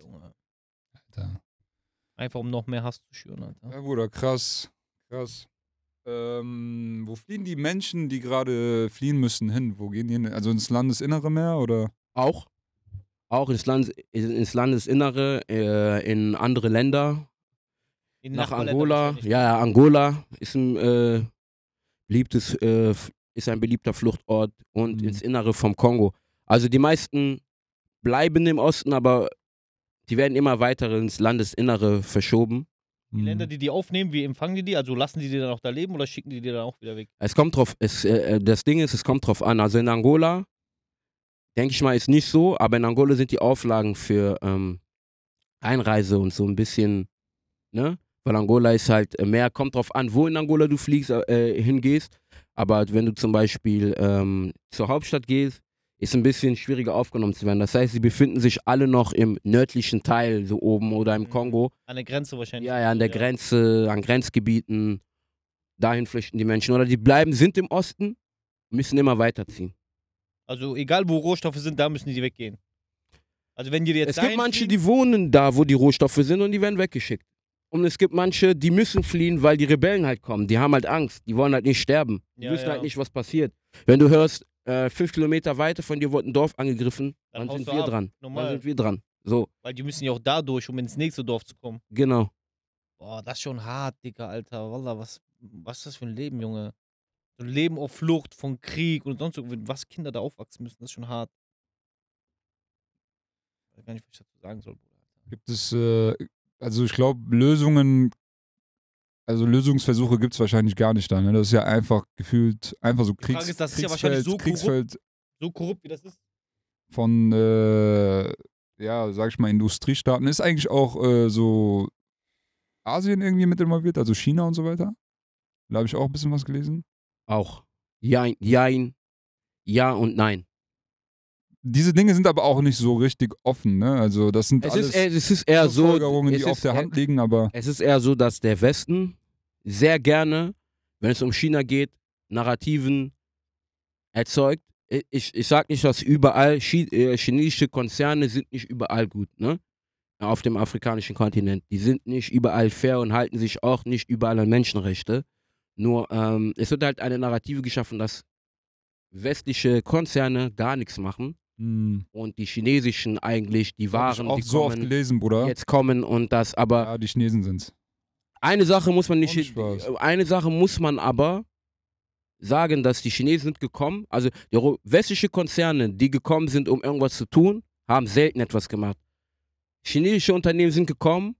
Alter. Einfach um noch mehr Hass zu schüren, Alter. Ja, Bruder, krass. Krass. Ähm, wo fliehen die Menschen, die gerade fliehen müssen, hin? Wo gehen die hin? Also ins Landesinnere mehr oder? Auch. Auch ins, Land, ins Landesinnere, äh, in andere Länder, In nach Angola. Ja, ja, Angola ist ein äh, beliebtes, äh, ist ein beliebter Fluchtort und Mhm. ins Innere vom Kongo. Also die meisten bleiben im Osten, aber die werden immer weiter ins Landesinnere verschoben. Die Hm. Länder, die die aufnehmen, wie empfangen die die? Also lassen die die dann auch da leben oder schicken die die dann auch wieder weg? Es kommt drauf, es, äh, das Ding ist, es kommt drauf an. Also in Angola, denke ich mal, ist nicht so, aber in Angola sind die Auflagen für ähm, Einreise und so ein bisschen, ne? Weil Angola ist halt äh, mehr, kommt drauf an, wo in Angola du fliegst, äh, hingehst. Aber wenn du zum Beispiel ähm, zur Hauptstadt gehst, ist ein bisschen schwieriger aufgenommen zu werden. Das heißt, sie befinden sich alle noch im nördlichen Teil, so oben oder im Mhm. Kongo. An der Grenze wahrscheinlich. Ja, ja, an der Grenze, an Grenzgebieten. Dahin flüchten die Menschen. Oder die bleiben, sind im Osten, müssen immer weiterziehen. Also egal wo Rohstoffe sind, da müssen die weggehen. Also wenn die jetzt es gibt manche, die wohnen da, wo die Rohstoffe sind und die werden weggeschickt. Und es gibt manche, die müssen fliehen, weil die Rebellen halt kommen. Die haben halt Angst. Die wollen halt nicht sterben. Die Ja, wissen ja. halt nicht, was passiert. Wenn du hörst, äh, fünf Kilometer weiter von dir wurde ein Dorf angegriffen, Dann dann, sind wir ab. dran. Normal. Dann sind wir dran. So, Weil die müssen ja auch da durch, um ins nächste Dorf zu kommen. genau. Boah, das ist schon hart, Digga, Alter. Wallah, was, was ist das für ein Leben, Junge? So ein Leben auf Flucht von Krieg und sonst irgendwie, was Kinder da aufwachsen müssen, das ist schon hart. Ich weiß gar nicht, was ich dazu sagen soll, Bruder. Gibt es, äh, also ich glaube, Lösungen, also Lösungsversuche gibt es wahrscheinlich gar nicht da. Ne? Das ist ja einfach gefühlt, einfach so Kriegs, ist, das ist ja Kriegsfeld, wahrscheinlich so korrupt. Kriegsfeld So korrupt, wie das ist. von, äh, ja, sag ich mal, Industriestaaten. Ist eigentlich auch äh, so Asien irgendwie mit involviert, also China und so weiter. Da habe ich auch ein bisschen was gelesen. Auch. Jein, jein, ja und nein. Diese Dinge sind aber auch nicht so richtig offen, ne? Also das sind Es alles ist, eher- es ist eher so. Die ist auf der Hand liegen, aber Es ist eher so, dass der Westen sehr gerne, wenn es um China geht, Narrativen erzeugt. Ich, ich sage nicht, dass überall äh, chinesische Konzerne sind nicht überall gut, ne? Auf dem afrikanischen Kontinent. Die sind nicht überall fair und halten sich auch nicht überall an Menschenrechte. Nur ähm, es wird halt eine Narrative geschaffen, dass westliche Konzerne gar nichts machen hm, und die chinesischen eigentlich die hab ich Waren, auch die so oft kommen, gelesen, Bruder. jetzt kommen und das aber Ja, die Chinesen sind's. eine Sache muss man nicht. Spaß. Eine Sache muss man aber sagen, dass die Chinesen sind gekommen. Also westliche Konzerne, die gekommen sind, um irgendwas zu tun, haben selten etwas gemacht. Chinesische Unternehmen sind gekommen,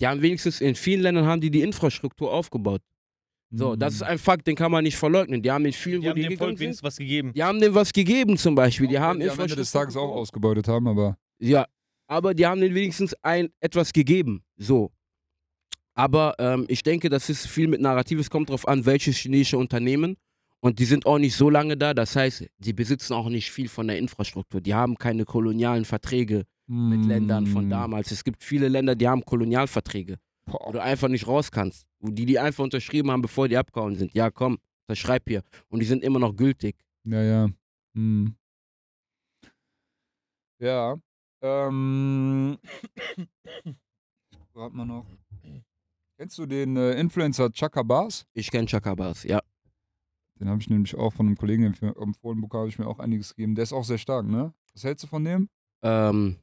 die haben wenigstens in vielen Ländern haben die die Infrastruktur aufgebaut. So, das ist ein Fakt, den kann man nicht verleugnen. Die haben in vielen, Die wo haben die dem Volk wenigstens was gegeben. die haben denen was gegeben zum Beispiel. Die haben die am Ende des Tages auch ausgebeutet haben, aber Ja, aber die haben denen wenigstens ein, etwas gegeben. So. Aber ähm, ich denke, das ist viel mit Narrativ. Es kommt darauf an, welches chinesische Unternehmen. Und die sind auch nicht so lange da. Das heißt, die besitzen auch nicht viel von der Infrastruktur. Die haben keine kolonialen Verträge mit Ländern von Hm, damals. Es gibt viele Länder, die haben Kolonialverträge, wo boah, du einfach nicht raus kannst. Wo die die einfach unterschrieben haben, bevor die abgehauen sind. Ja, komm, unterschreib hier. Und die sind immer noch gültig. Ja, ja. Hm. Ja. Ähm. Warte mal noch. Kennst du den äh, Influencer Chaka Bars? Ich kenne Chakabas, ja. Den habe ich nämlich auch von einem Kollegen empf- empfohlen bekommen, habe ich mir auch einiges gegeben. Der ist auch sehr stark, ne? Was hältst du von dem? Ähm,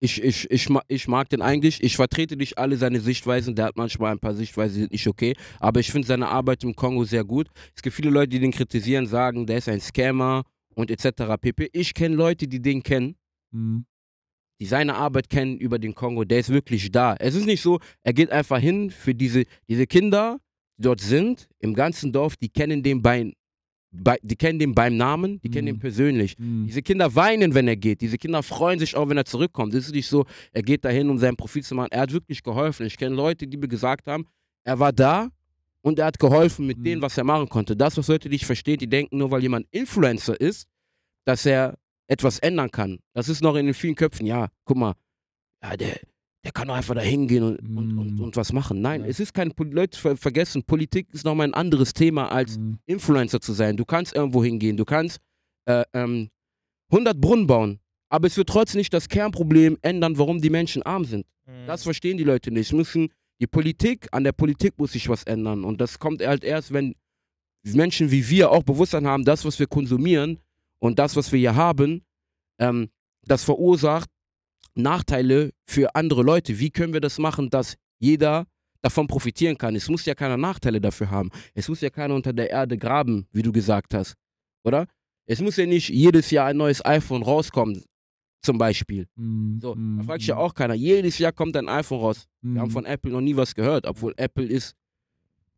ich, ich, ich, ich mag den eigentlich. Ich vertrete nicht alle seine Sichtweisen. Der hat manchmal ein paar Sichtweisen, die sind nicht okay. Aber ich finde seine Arbeit im Kongo sehr gut. Es gibt viele Leute, die den kritisieren, sagen, der ist ein Scammer und etc. pp. Ich kenne Leute, die den kennen, Hm. die seine Arbeit kennen über den Kongo. Der ist wirklich da. Es ist nicht so, er geht einfach hin für diese, diese Kinder, die dort sind, im ganzen Dorf, die kennen den bei, bei die kennen den beim Namen, die kennen Mhm. ihn persönlich. Hm. Diese Kinder weinen, wenn er geht. Diese Kinder freuen sich auch, wenn er zurückkommt. Es ist nicht so, er geht dahin, um sein Profil zu machen. Er hat wirklich geholfen. Ich kenne Leute, die mir gesagt haben, er war da und er hat geholfen mit Mhm. dem, was er machen konnte. Das, was Leute nicht verstehen, die denken, nur weil jemand Influencer ist, dass er etwas ändern kann. Das ist noch in den vielen Köpfen. Ja, guck mal, ja, der, der kann doch einfach da hingehen und, und, und, Mm. und was machen. Nein, Ja. es ist kein, Leute ver vergessen, Politik ist nochmal ein anderes Thema als Mhm. Influencer zu sein. Du kannst irgendwo hingehen, du kannst äh, ähm, 100 Brunnen bauen, aber es wird trotzdem nicht das Kernproblem ändern, warum die Menschen arm sind. Mhm. Das verstehen die Leute nicht. Müssen die Politik, an der Politik muss sich was ändern. Und das kommt halt erst, wenn Menschen wie wir auch Bewusstsein haben, das, was wir konsumieren und das, was wir hier haben, ähm, das verursacht Nachteile für andere Leute. Wie können wir das machen, dass jeder davon profitieren kann? Es muss ja keiner Nachteile dafür haben. Es muss ja keiner unter der Erde graben, wie du gesagt hast. Oder? Es muss ja nicht jedes Jahr ein neues iPhone rauskommen, zum Beispiel. Mhm. So, da Mhm. fragt sich ja auch keiner. Jedes Jahr kommt ein iPhone raus. Wir haben Mhm. von Apple noch nie was gehört, obwohl Apple ist,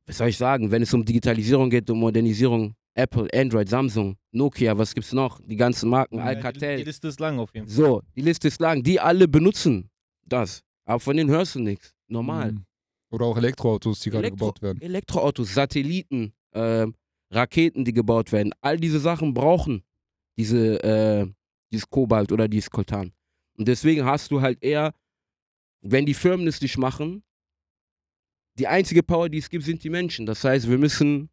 was soll ich sagen, wenn es um Digitalisierung geht, um Modernisierung, Apple, Android, Samsung, Nokia, was gibt's noch? Die ganzen Marken, Ja, die, Alcatel. die Liste ist lang auf jeden Fall. So, die Liste ist lang. Die alle benutzen das. Aber von denen hörst du nichts. Normal. Mhm. Oder auch Elektroautos, die gerade Elektro- gebaut werden. Elektroautos, Satelliten, ähm, Raketen, die gebaut werden. All diese Sachen brauchen diese, äh, dieses Kobalt oder dieses Koltan. Und deswegen hast du halt eher, wenn die Firmen es nicht machen, die einzige Power, die es gibt, sind die Menschen. Das heißt, wir müssen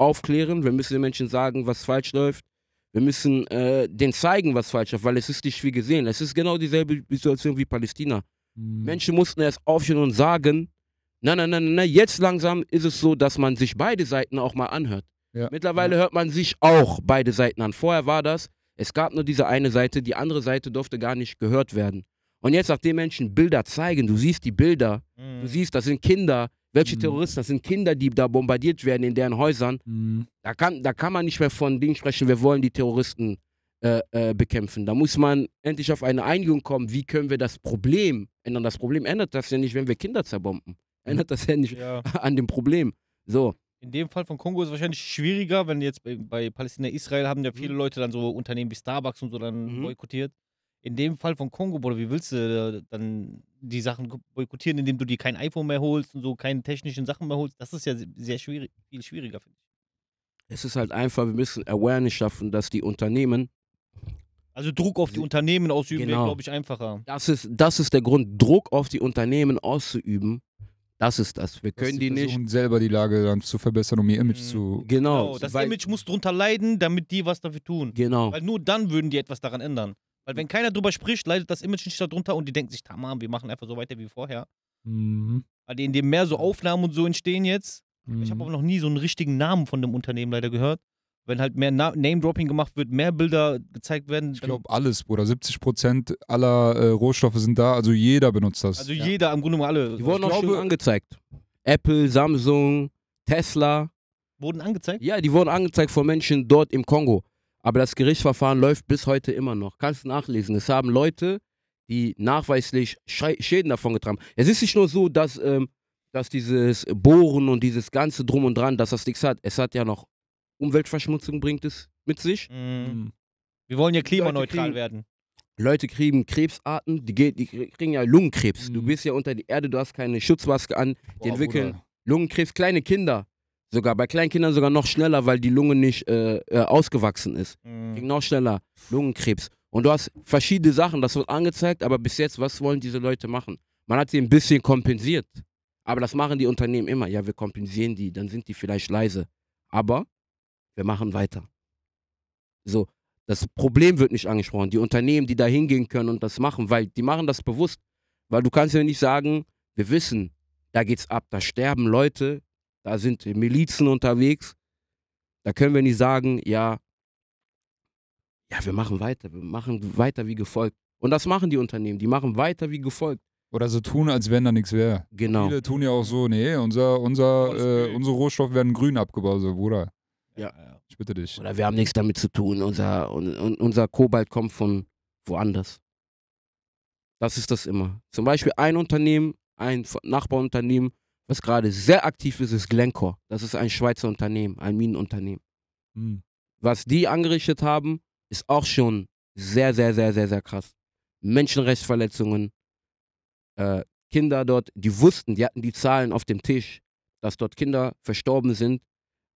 aufklären, wir müssen den Menschen sagen, was falsch läuft. Wir müssen äh, denen zeigen, was falsch läuft, weil es ist nicht wie gesehen. Es ist genau dieselbe Situation wie Palästina. Mhm. Menschen mussten erst aufstehen und sagen, nein, nein, nein, nein, jetzt langsam ist es so, dass man sich beide Seiten auch mal anhört. Ja. Mittlerweile hört man sich auch beide Seiten an. Vorher war das, es gab nur diese eine Seite, die andere Seite durfte gar nicht gehört werden. Und jetzt, nachdem Menschen Bilder zeigen, du siehst die Bilder, Mhm. du siehst, das sind Kinder, welche Mhm. Terroristen, das sind Kinder, die da bombardiert werden in deren Häusern. Mhm. Da kann, da kann man nicht mehr von Dingen sprechen, wir wollen die Terroristen äh, äh, bekämpfen. Da muss man endlich auf eine Einigung kommen, wie können wir das Problem ändern. Das Problem ändert das ja nicht, wenn wir Kinder zerbomben. Ändert das ja nicht Ja. an dem Problem. So, In dem Fall von Kongo ist es wahrscheinlich schwieriger, wenn jetzt bei, bei Palästina, Israel haben ja viele Leute dann so Unternehmen wie Starbucks und so dann Mhm. boykottiert. In dem Fall von Kongo, Bruder, wie willst du äh, dann die Sachen boykottieren, indem du dir kein iPhone mehr holst und so keine technischen Sachen mehr holst? Das ist ja sehr schwierig, viel schwieriger, finde ich. es ist halt einfach, wir müssen Awareness schaffen, dass die Unternehmen, Also Druck auf die Unternehmen ausüben wäre, Genau. glaube ich, einfacher. das ist, das ist der Grund, Druck auf die Unternehmen auszuüben. Das ist das. Wir können die nicht. selber die Lage dann zu verbessern, um ihr Image Mhm. zu. Genau. Genau, das weil, Image muss drunter leiden, damit die was dafür tun. Genau. Weil nur dann würden die etwas daran ändern. Weil wenn keiner drüber spricht, leidet das Image nicht darunter und die denken sich, tamam, wir machen einfach so weiter wie vorher. Mhm. Weil in dem mehr so Aufnahmen und so entstehen jetzt. Ich habe Mhm. aber noch nie so einen richtigen Namen von dem Unternehmen leider gehört. Wenn halt mehr Na Name-Dropping gemacht wird, mehr Bilder gezeigt werden. Ich glaube alles, Bruder. 70% aller äh, Rohstoffe sind da, also jeder benutzt das. also ja. jeder, im Grunde genommen alle. Die wurden ich auch schon angezeigt. Apple, Samsung, Tesla. wurden angezeigt. Ja, die wurden angezeigt von Menschen dort im Kongo. Aber das Gerichtsverfahren läuft bis heute immer noch. Kannst du nachlesen. Es haben Leute, die nachweislich Schei- Schäden davon getragen haben. Es ist nicht nur so, dass, ähm, dass dieses Bohren und dieses ganze Drum und Dran, dass das nichts hat. Es hat ja noch Umweltverschmutzung bringt es mit sich. Mhm. Mhm. Wir wollen ja klimaneutral kriegen- werden. Leute kriegen Krebsarten, die, geht, die kriegen ja Lungenkrebs. Du Mhm. bist ja unter die Erde, du hast keine Schutzmaske an. Die Boah, entwickeln Bruder. Lungenkrebs, kleine Kinder. Sogar bei kleinen Kindern sogar noch schneller, weil die Lunge nicht äh, äh, ausgewachsen ist. Mhm. Kriegen noch schneller Lungenkrebs. Und du hast verschiedene Sachen, das wird angezeigt, aber bis jetzt, was wollen diese Leute machen? Man hat sie ein bisschen kompensiert. Aber das machen die Unternehmen immer. Ja, wir kompensieren die, dann sind die vielleicht leise. Aber wir machen weiter. So, das Problem wird nicht angesprochen. Die Unternehmen, die da hingehen können und das machen, weil die machen das bewusst. Weil du kannst ja nicht sagen, wir wissen, da geht's ab, da sterben Leute, da sind Milizen unterwegs. Da können wir nicht sagen, ja, ja, wir machen weiter, wir machen weiter wie gefolgt. Und das machen die Unternehmen, die machen weiter wie gefolgt. Oder so tun, als wenn da nichts wäre. Genau. Viele tun ja auch so, nee, unser, unser, äh, unsere Rohstoffe werden grün abgebaut. So, Bruder, Ja, ja. ich bitte dich. Oder wir haben nichts damit zu tun. Unser, un, un, unser Kobalt kommt von woanders. Das ist das immer. Zum Beispiel ein Unternehmen, ein Nachbarunternehmen, was gerade sehr aktiv ist, ist Glencore. Das ist ein Schweizer Unternehmen, ein Minenunternehmen. Mhm. Was die angerichtet haben, ist auch schon sehr, sehr, sehr, sehr, sehr krass. Menschenrechtsverletzungen, äh, Kinder dort, die wussten, die hatten die Zahlen auf dem Tisch, dass dort Kinder verstorben sind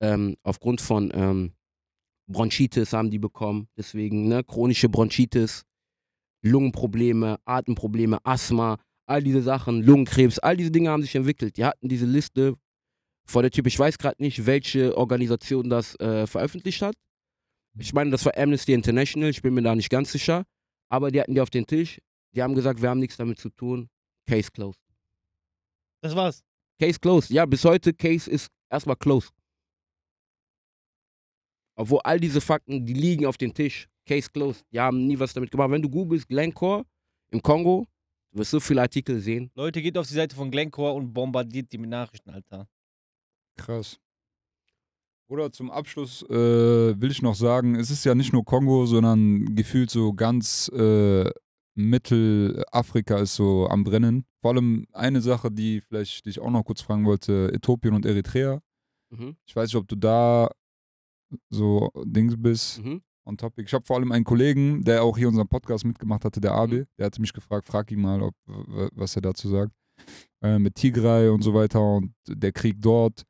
ähm, aufgrund von ähm, Bronchitis haben die bekommen, deswegen ne, chronische Bronchitis, Lungenprobleme, Atemprobleme, Asthma, all diese Sachen, Lungenkrebs, all diese Dinge haben sich entwickelt. Die hatten diese Liste vor der Typ. Ich weiß gerade nicht, welche Organisation das äh, veröffentlicht hat. Ich meine, das war Amnesty International, ich bin mir da nicht ganz sicher. Aber die hatten die auf den Tisch. Die haben gesagt, wir haben nichts damit zu tun. Case closed. Das war's. Case closed. Ja, bis heute Case ist erstmal closed. Obwohl all diese Fakten, die liegen auf dem Tisch. Case closed. Die haben nie was damit gemacht. Wenn du googelst Glencore im Kongo, du wirst so viele Artikel sehen. Leute, geht auf die Seite von Glencore und bombardiert die mit Nachrichten, Alter. Krass. Oder zum Abschluss äh, will ich noch sagen, es ist ja nicht nur Kongo, sondern gefühlt so ganz äh, Mittelafrika ist so am Brennen. Vor allem eine Sache, die vielleicht dich auch noch kurz fragen wollte, Äthiopien und Eritrea. Mhm. Ich weiß nicht, ob du da so Dings bist, Mhm. On topic. Ich habe vor allem einen Kollegen, der auch hier unseren Podcast mitgemacht hatte, der Mhm. der hatte mich gefragt, frag ihn mal, ob, was er dazu sagt. Äh, mit Tigray und so weiter und der Krieg dort.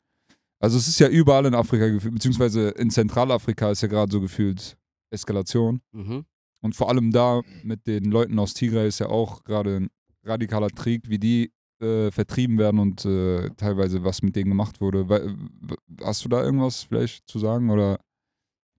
Also es ist ja überall in Afrika gefühlt, beziehungsweise in Zentralafrika ist ja gerade so gefühlt Eskalation. Mhm. Und vor allem da mit den Leuten aus Tigray ist ja auch gerade ein radikaler Krieg, wie die äh, vertrieben werden und äh, teilweise was mit denen gemacht wurde. Wei- w- Hast du da irgendwas vielleicht zu sagen oder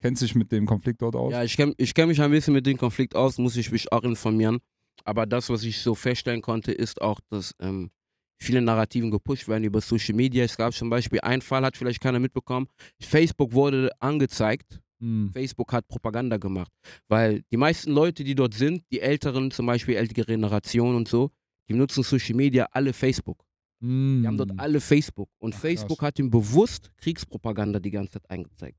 kennst dich mit dem Konflikt dort aus? Ja, ich kenne ich kenn mich ein bisschen mit dem Konflikt aus, muss ich mich auch informieren. Aber das, was ich so feststellen konnte, ist auch, dass ähm, viele Narrativen gepusht werden über Social Media. Es gab zum Beispiel einen Fall, hat vielleicht keiner mitbekommen. Facebook wurde angezeigt. Hm. Facebook hat Propaganda gemacht. Weil die meisten Leute, die dort sind, die Älteren, zum Beispiel ältere Generationen und so, die nutzen Social Media alle Facebook. Die haben dort alle Facebook. Und Ach, krass. Facebook hat ihm bewusst Kriegspropaganda die ganze Zeit eingezeigt.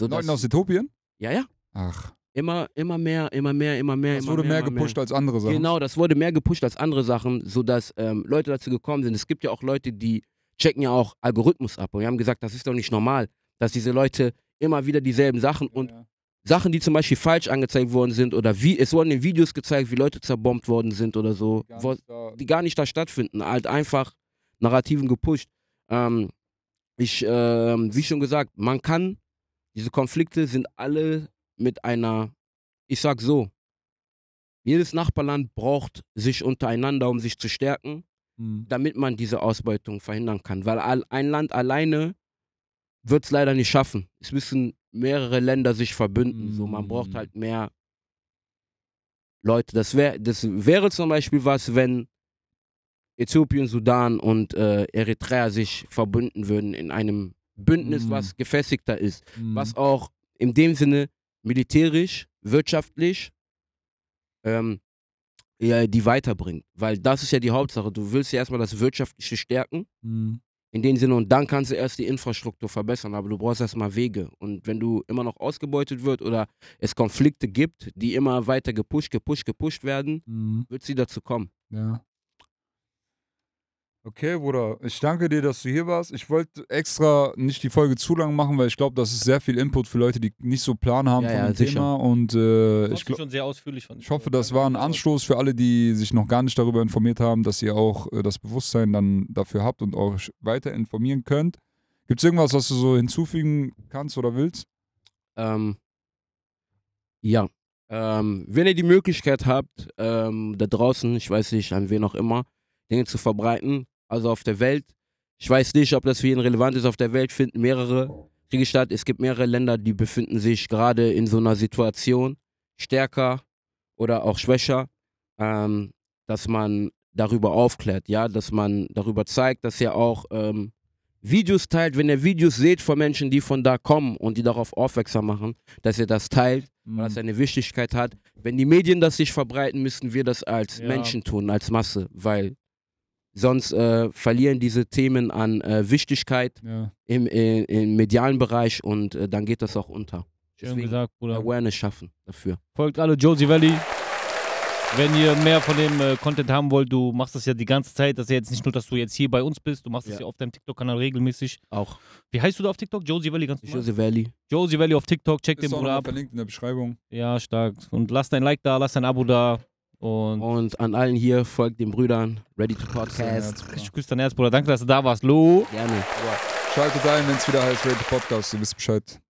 Leuten aus Äthiopien? ja, ja. Ach, Immer, immer mehr, immer mehr, immer mehr. das immer wurde mehr immer gepusht als andere Sachen. Genau, das wurde mehr gepusht als andere Sachen, sodass ähm, Leute dazu gekommen sind. Es gibt ja auch Leute, die checken ja auch Algorithmus ab. Und wir haben gesagt, das ist doch nicht normal, dass diese Leute immer wieder dieselben Sachen und Ja. Sachen, die zum Beispiel falsch angezeigt worden sind oder wie, es wurden in Videos gezeigt, wie Leute zerbombt worden sind oder so, Gar wo, die gar nicht da stattfinden, halt einfach Narrativen gepusht. Ähm, ich, ähm, wie schon gesagt, man kann, diese Konflikte sind alle mit einer, ich sag so, jedes Nachbarland braucht sich untereinander, um sich zu stärken, Hm. damit man diese Ausbeutung verhindern kann. Weil ein Land alleine wird es leider nicht schaffen. Es müssen mehrere Länder sich verbünden. So, man braucht Mm. halt mehr Leute. Das, wär, das wäre zum Beispiel was, wenn Äthiopien, Sudan und äh, Eritrea sich verbünden würden in einem Bündnis, Mm. was gefestigter ist Hm. was auch in dem Sinne militärisch, wirtschaftlich ähm, ja, die weiterbringt. Weil das ist ja die Hauptsache. Du willst ja erstmal das Wirtschaftliche stärken, Hm. in dem Sinne, und dann kannst du erst die Infrastruktur verbessern, aber du brauchst erstmal Wege. Und wenn du immer noch ausgebeutet wird oder es Konflikte gibt, die immer weiter gepusht, gepusht, gepusht werden, Hm. wird sie dazu kommen. Ja. Okay, Bruder, ich danke dir, dass du hier warst. Ich wollte extra nicht die Folge zu lang machen, weil ich glaube, das ist sehr viel Input für Leute, die nicht so Plan haben Ja, von ja, dem sicher. Thema. Und äh, ich, glaub, schon sehr ausführlich von ich hoffe, das war ein Anstoß für alle, die sich noch gar nicht darüber informiert haben, dass ihr auch äh, das Bewusstsein dann dafür habt und euch weiter informieren könnt. Gibt es irgendwas, was du so hinzufügen kannst oder willst? Ähm, ja. Ähm, wenn ihr die Möglichkeit habt, ähm, da draußen, ich weiß nicht, an wen auch immer, Dinge zu verbreiten, also auf der Welt, ich weiß nicht, ob das für ihn relevant ist, auf der Welt finden mehrere Kriege statt. Es gibt mehrere Länder, die befinden sich gerade in so einer Situation, stärker oder auch schwächer, ähm, dass man darüber aufklärt, ja, dass man darüber zeigt, dass ihr auch ähm, Videos teilt, wenn ihr Videos seht von Menschen, die von da kommen und die darauf aufmerksam machen, dass ihr das teilt, weil das eine Wichtigkeit hat. Wenn die Medien das nicht verbreiten, müssen wir das als Ja. Menschen tun, als Masse, weil sonst äh, verlieren diese Themen an äh, Wichtigkeit Ja. im, im, im medialen Bereich und äh, dann geht das auch unter. Schön Deswegen gesagt, Bruder. Awareness schaffen dafür. Folgt alle Josie Valley. Wenn ihr mehr von dem äh, Content haben wollt, du machst das ja die ganze Zeit. Das ist ja jetzt nicht nur, dass du jetzt hier bei uns bist, du machst das Ja. ja auf deinem TikTok-Kanal regelmäßig. Auch Wie heißt du da auf TikTok? Josie Valley, ganz normal? Jose Valley. Josie Valley auf TikTok, check den Ist auch Bruder ab. verlinkt in der Beschreibung. Ja, stark. Und lass dein Like da, lass dein Abo da. Und Und an allen hier folgt den Brüdern. Ready to Podcast. Ich küsse dein Herz, Bruder. Danke, dass du da warst. Lo. Gerne. Schaltet ein, wenn es wieder heißt Rated Podcast. Ihr wisst Bescheid.